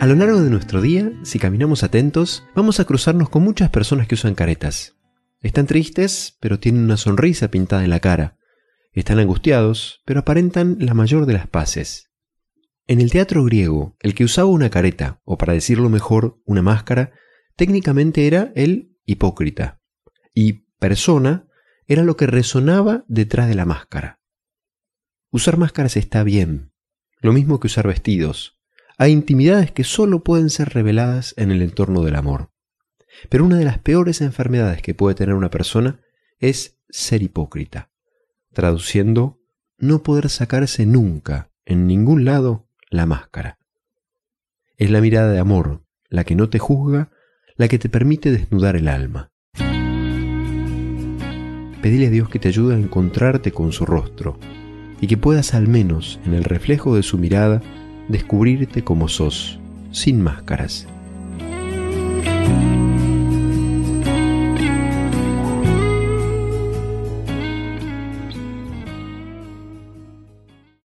A lo largo de nuestro día, si caminamos atentos, vamos a cruzarnos con muchas personas que usan caretas. Están tristes, pero tienen una sonrisa pintada en la cara. Están angustiados, pero aparentan la mayor de las paces. En el teatro griego, el que usaba una careta, o para decirlo mejor, una máscara, técnicamente era el hipócrita. Y persona era lo que resonaba detrás de la máscara. Usar máscaras está bien, lo mismo que usar vestidos, hay intimidades que solo pueden ser reveladas en el entorno del amor. Pero una de las peores enfermedades que puede tener una persona es ser hipócrita. Traduciendo, no poder sacarse nunca, en ningún lado, la máscara. Es la mirada de amor, la que no te juzga, la que te permite desnudar el alma. Pedile a Dios que te ayude a encontrarte con su rostro y que puedas al menos en el reflejo de su mirada descubrirte como sos, sin máscaras.